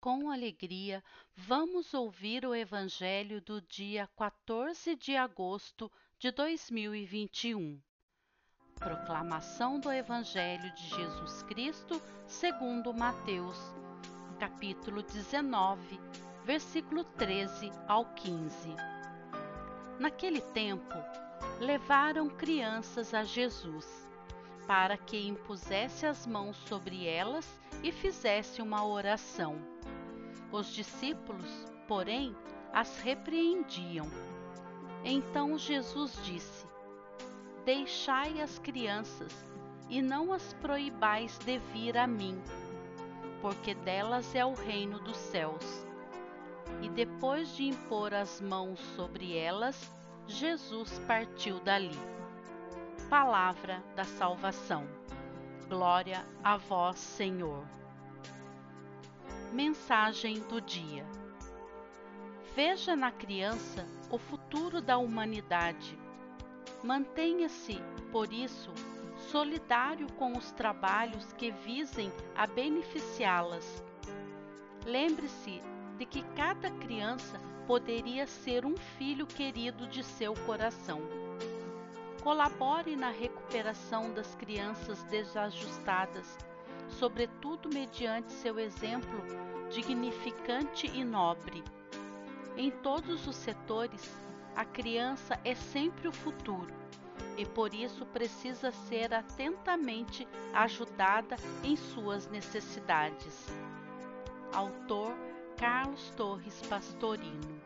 com alegria, vamos ouvir o Evangelho do dia 14 de agosto de 2021. Proclamação do Evangelho de Jesus Cristo segundo Mateus, capítulo 19, versículo 13 ao 15. Naquele tempo, levaram crianças a Jesus, para que impusesse as mãos sobre elas e fizesse uma oração. Os discípulos, porém, as repreendiam. Então Jesus disse: Deixai as crianças e não as proibais de vir a mim, porque delas é o reino dos céus. E depois de impor as mãos sobre elas, Jesus partiu dali. Palavra da salvação. Glória a vós, Senhor. Mensagem do dia: Veja na criança o futuro da humanidade. Mantenha-se, por isso, solidário com os trabalhos que visem a beneficiá-las. Lembre-se de que cada criança poderia ser um filho querido de seu coração. Colabore na recuperação das crianças desajustadas sobretudo mediante seu exemplo dignificante e nobre. Em todos os setores, a criança é sempre o futuro e por isso precisa ser atentamente ajudada em suas necessidades. Autor Carlos Torres Pastorino